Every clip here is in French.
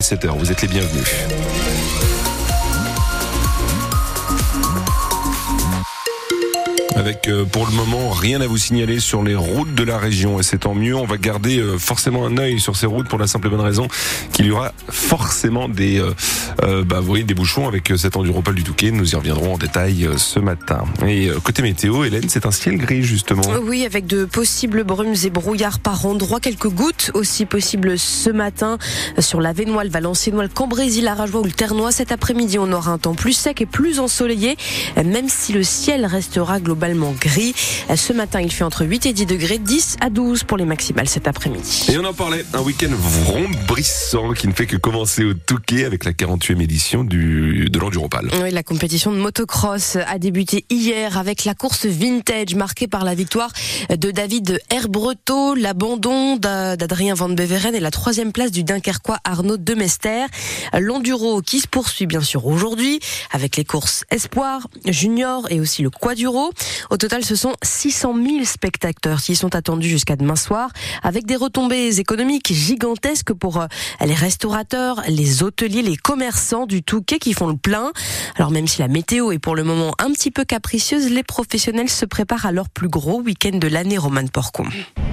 7h, vous êtes les bienvenus. Avec euh, pour le moment rien à vous signaler sur les routes de la région et c'est tant mieux. On va garder euh, forcément un œil sur ces routes pour la simple et bonne raison qu'il y aura forcément des, euh, euh, bah, vous voyez, des bouchons avec cet enduropole du Touquet. Nous y reviendrons en détail ce matin. Et côté météo, Hélène, c'est un ciel gris justement. Oui, avec de possibles brumes et brouillards par endroits, quelques gouttes aussi possibles ce matin sur la Vénois, Valenciennois, le Cambrésis, la Rajoie ou le Ternois. Cet après-midi, on aura un temps plus sec et plus ensoleillé, même si le ciel restera globalement gris. Ce matin, il fait entre 8 et 10 degrés, 10 à 12 pour les maximales cet après-midi. Et on en parlait, un week-end vrombrissant qui ne fait que commencer au Touquet avec la 48e édition du, de l'Enduropal. Oui, la compétition de motocross a débuté hier avec la course vintage marquée par la victoire de David Herbreto, l'abandon d'Adrien Van Beveren et la troisième place du Dunkerquois Arnaud Demester. L'enduro qui se poursuit bien sûr aujourd'hui avec les courses Espoir, Junior et aussi le Quaduro. Au total, ce sont 600 000 spectateurs qui sont attendus jusqu'à demain soir, avec des retombées économiques gigantesques pour euh, les restaurateurs, les hôteliers, les commerçants du Touquet qui font le plein. Alors même si la météo est pour le moment un petit peu capricieuse, les professionnels se préparent à leur plus gros week-end de l'année, Roman Porcon.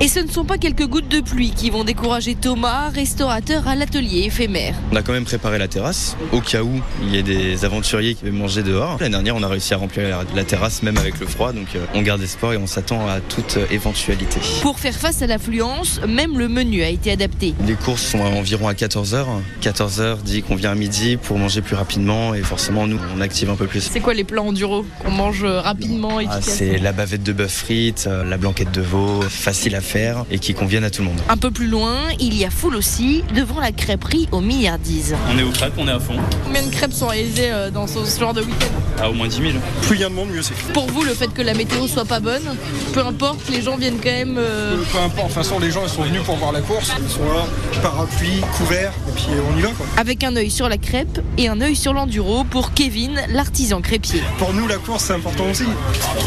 Et ce ne sont pas quelques gouttes de pluie qui vont décourager Thomas, restaurateur à l'atelier éphémère. On a quand même préparé la terrasse au cas où il y ait des aventuriers qui veulent manger dehors. L'année dernière, on a réussi à remplir la terrasse même avec le froid, donc euh, on garde espoir et on s'attend à toute éventualité. Pour faire face à l'affluence, même le menu a été adapté. Les courses sont environ à 14h. 14h dit qu'on vient à midi pour manger plus rapidement et forcément nous on active un peu plus. C'est quoi les plats enduro qu'on mange rapidement ah, C'est la bavette de bœuf frites, euh, la blanquette de veau, facile à faire et qui conviennent à tout le monde. Un peu plus loin, il y a foule aussi devant la crêperie aux milliardises. On est aux crêpes, on est à fond. Combien de crêpes sont réalisées euh, dans ce genre de week-end? Ah, au moins 10 000. Plus il y a de monde, mieux c'est. Pour vous, le fait que la météo soit pas bonne, peu importe, les gens viennent quand même. Euh... Peu importe, de toute façon, les gens ils sont venus pour voir la course. Ils sont là, parapluie, couvert, et puis on y va quoi. Avec un œil sur la crêpe et un œil sur l'enduro pour Kevin, l'artisan crêpier. Pour nous, la course c'est important aussi.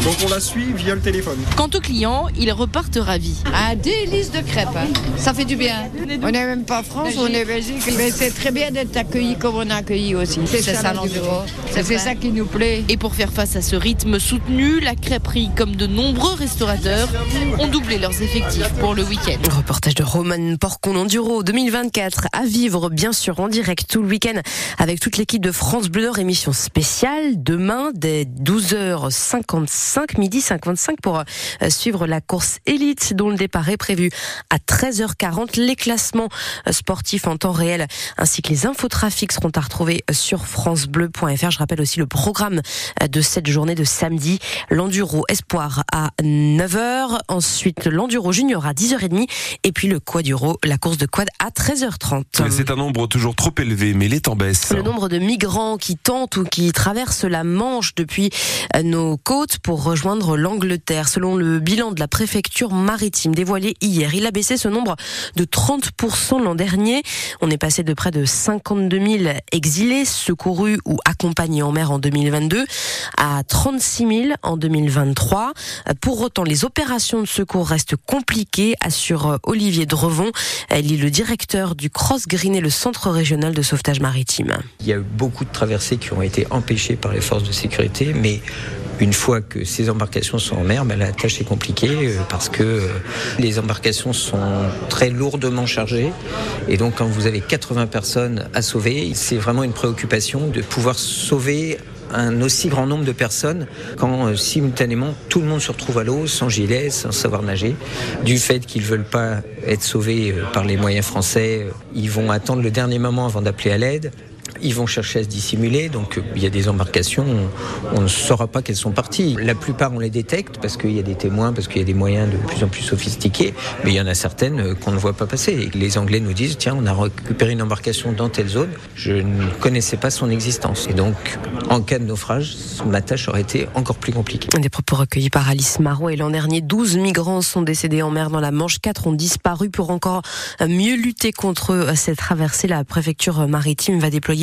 Donc on la suit via le téléphone. Quant aux clients, ils repartent ravis. Un délice de crêpes, hein. ça fait du bien. On n'est même pas France, on est Belgique, mais c'est très bien d'être accueilli comme on a accueilli aussi. C'est ça, l'enduro. C'est ça qui nous plaît. Et pour faire face à ce rythme soutenu, la crêperie, comme de nombreux restaurateurs, ont doublé leurs effectifs pour le week-end. Reportage de Roman Porcon Enduro 2024 à vivre bien sûr en direct tout le week-end avec toute l'équipe de France Bleu Nord émission spéciale. Demain dès 12h55 midi 55 pour euh, suivre la course élite dont le départ est prévu à 13h40 les classements euh, sportifs en temps réel ainsi que les infotrafics seront à retrouver sur francebleu.fr je rappelle aussi le programme euh, de cette journée de samedi. L'enduro espoir à 9h ensuite l'enduro junior à 10h30 et puis le quaduro la course de quad à 13h30 c'est un nombre toujours trop élevé mais il est en baisse. Le nombre de migrants qui tentent ou qui traversent la Manche depuis nos côtes pour rejoindre l'Angleterre. Selon le bilan de la préfecture maritime dévoilé hier, il a baissé ce nombre de 30% l'an dernier. On est passé de près de 52 000 exilés secourus ou accompagnés en mer en 2022 à 36 000 en 2023. Pour autant, les opérations de secours restent compliquées, assure Olivier Drevon. Il est le directeur du Cross Green et le centre régional de sauvetage maritime. Il y a eu beaucoup de traversées qui ont été empêchées par les forces de sécurité, mais une fois que ces embarcations sont en mer, ben, la tâche est compliquée euh, parce que euh, les embarcations sont très lourdement chargées. Et donc quand vous avez 80 personnes à sauver, c'est vraiment une préoccupation de pouvoir sauver un aussi grand nombre de personnes quand euh, simultanément tout le monde se retrouve à l'eau sans gilet, sans savoir nager. Du fait qu'ils veulent pas être sauvés par les moyens français, ils vont attendre le dernier moment avant d'appeler à l'aide. Ils vont chercher à se dissimuler, donc il y a des embarcations, on, ne saura pas qu'elles sont parties. La plupart, on les détecte parce qu'il y a des témoins, parce qu'il y a des moyens de plus en plus sophistiqués, mais il y en a certaines qu'on ne voit pas passer. Les Anglais nous disent, tiens, on a récupéré une embarcation dans telle zone, je ne connaissais pas son existence. Et donc, en cas de naufrage, ma tâche aurait été encore plus compliquée. Des propos recueillis par Alice Marot et l'an dernier, 12 migrants sont décédés en mer dans la Manche, 4 ont disparu pour encore mieux lutter contre cette traversée. La préfecture maritime va déployer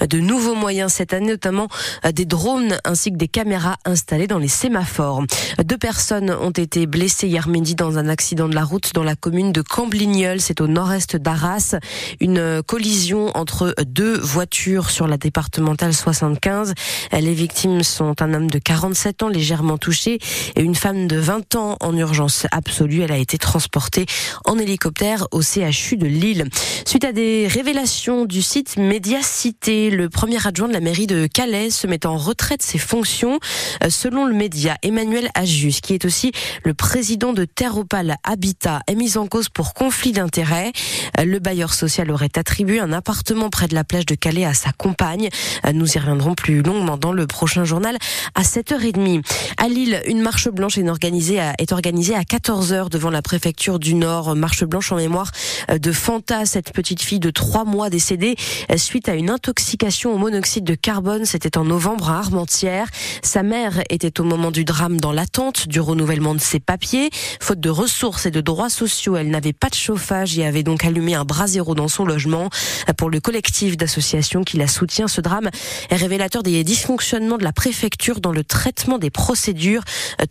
de nouveaux moyens cette année, notamment des drones ainsi que des caméras installées dans les sémaphores. Deux personnes ont été blessées hier midi dans un accident de la route dans la commune de Camblignol, c'est au nord-est d'Arras. Une collision entre deux voitures sur la départementale 75. Les victimes sont un homme de 47 ans légèrement touché et une femme de 20 ans en urgence absolue. Elle a été transportée en hélicoptère au CHU de Lille. Suite à des révélations du site Le premier adjoint de la mairie de Calais se met en retraite de ses fonctions. Euh, selon le média, Emmanuel Ajus, qui est aussi le président de Terre Habitat, est mis en cause pour conflit d'intérêts. Euh, le bailleur social aurait attribué un appartement près de la plage de Calais à sa compagne. Euh, nous y reviendrons plus longuement dans le prochain journal à 7h30. À Lille, une marche blanche est organisée à, est organisée à 14h devant la préfecture du Nord. Marche blanche en mémoire de Fanta, cette petite fille de 3 mois décédée suite à une intoxication au monoxyde de carbone. C'était en novembre à Armentières. Sa mère était au moment du drame dans l'attente du renouvellement de ses papiers. Faute de ressources et de droits sociaux, elle n'avait pas de chauffage et avait donc allumé un brasero dans son logement. Pour le collectif d'associations qui la soutient, ce drame est révélateur des dysfonctionnements de la préfecture dans le traitement des procédures.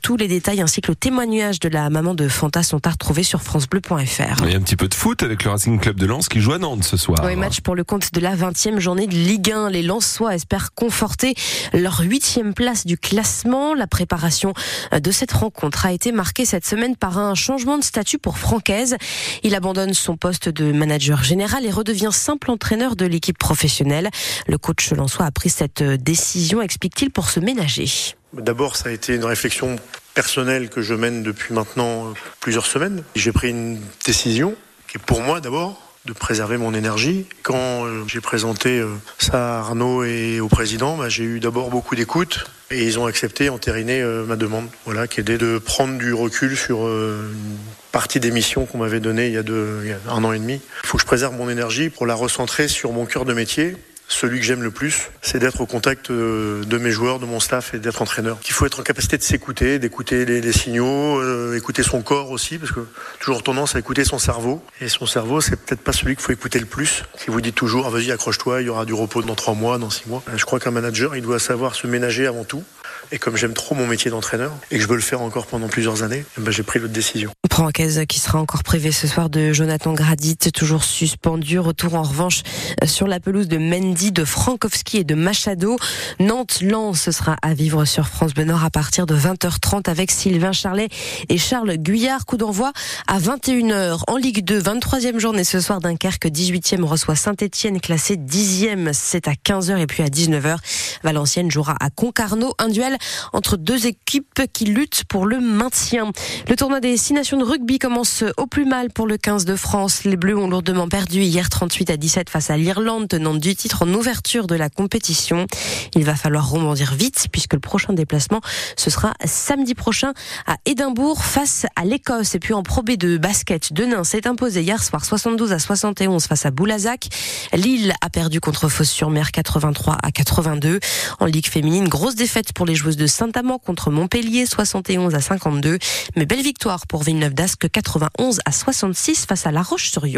Tous les détails ainsi que le témoignage de la maman de Fanta sont à retrouver sur francebleu.fr. Il y a un petit peu de foot avec le Racing Club de Lens qui joue à Nantes ce soir. Oui, match pour le compte de la 20e journée de Ligue 1. Les Lensois espèrent conforter leur huitième place du classement. La préparation de cette rencontre a été marquée cette semaine par un changement de statut pour Francaise. Il abandonne son poste de manager général et redevient simple entraîneur de l'équipe professionnelle. Le coach Lensois a pris cette décision, explique-t-il, pour se ménager. D'abord, ça a été une réflexion personnelle que je mène depuis maintenant plusieurs semaines. J'ai pris une décision qui est pour moi d'abord de préserver mon énergie. Quand euh, j'ai présenté euh, ça à Arnaud et au président, bah, j'ai eu d'abord beaucoup d'écoute et ils ont accepté, entériné euh, ma demande, voilà, qui est de prendre du recul sur une partie des missions qu'on m'avait données il y, a il y a un an et demi. Il faut que je préserve mon énergie pour la recentrer sur mon cœur de métier celui que j'aime le plus, c'est d'être au contact euh, de mes joueurs, de mon staff et d'être entraîneur. Il faut être en capacité de s'écouter, d'écouter les, signaux, euh, écouter son corps aussi, parce que toujours tendance à écouter son cerveau. Et son cerveau, c'est peut-être pas celui qu'il faut écouter le plus, qui vous dit toujours, ah, vas-y, accroche-toi, il y aura du repos dans trois mois, dans six mois. Je crois qu'un manager, il doit savoir se ménager avant tout. Et comme j'aime trop mon métier d'entraîneur et que je veux le faire encore pendant plusieurs années, eh ben j'ai pris l'autre décision. Francaise qui sera encore privé ce soir de Jonathan Gradit, toujours suspendu. Retour en revanche sur la pelouse de Mendy, de Frankowski et de Machado. Nantes-Lens, ce sera à vivre sur France Bleu Nord à partir de 20h30 avec Sylvain Charlet et Charles Guyard. Coup d'envoi à 21h en Ligue 2, 23e journée ce soir. Dunkerque 18e reçoit Saint-Etienne classé 10e. C'est à 15h et puis à 19h. Valenciennes jouera à Concarneau. Un duel entre deux équipes qui luttent pour le maintien. Le tournoi des six nations de rugby commence au plus mal pour le 15 de France. Les Bleus ont lourdement perdu hier 38 à 17 face à l'Irlande, tenant du titre en ouverture de la compétition. Il va falloir rebondir vite puisque le prochain déplacement, ce sera samedi prochain à Édimbourg face à l'Écosse. Et puis en Pro de basket, Denain s'est imposé hier soir 72 à 71 face à Boulazac. Lille a perdu contre Fos-sur-Mer 83 à 82. En Ligue féminine, grosse défaite pour les de Saint-Amand contre Montpellier 71 à 52. Mais belle victoire pour Villeneuve d'Ascq 91 à 66 face à La Roche-sur-Yon.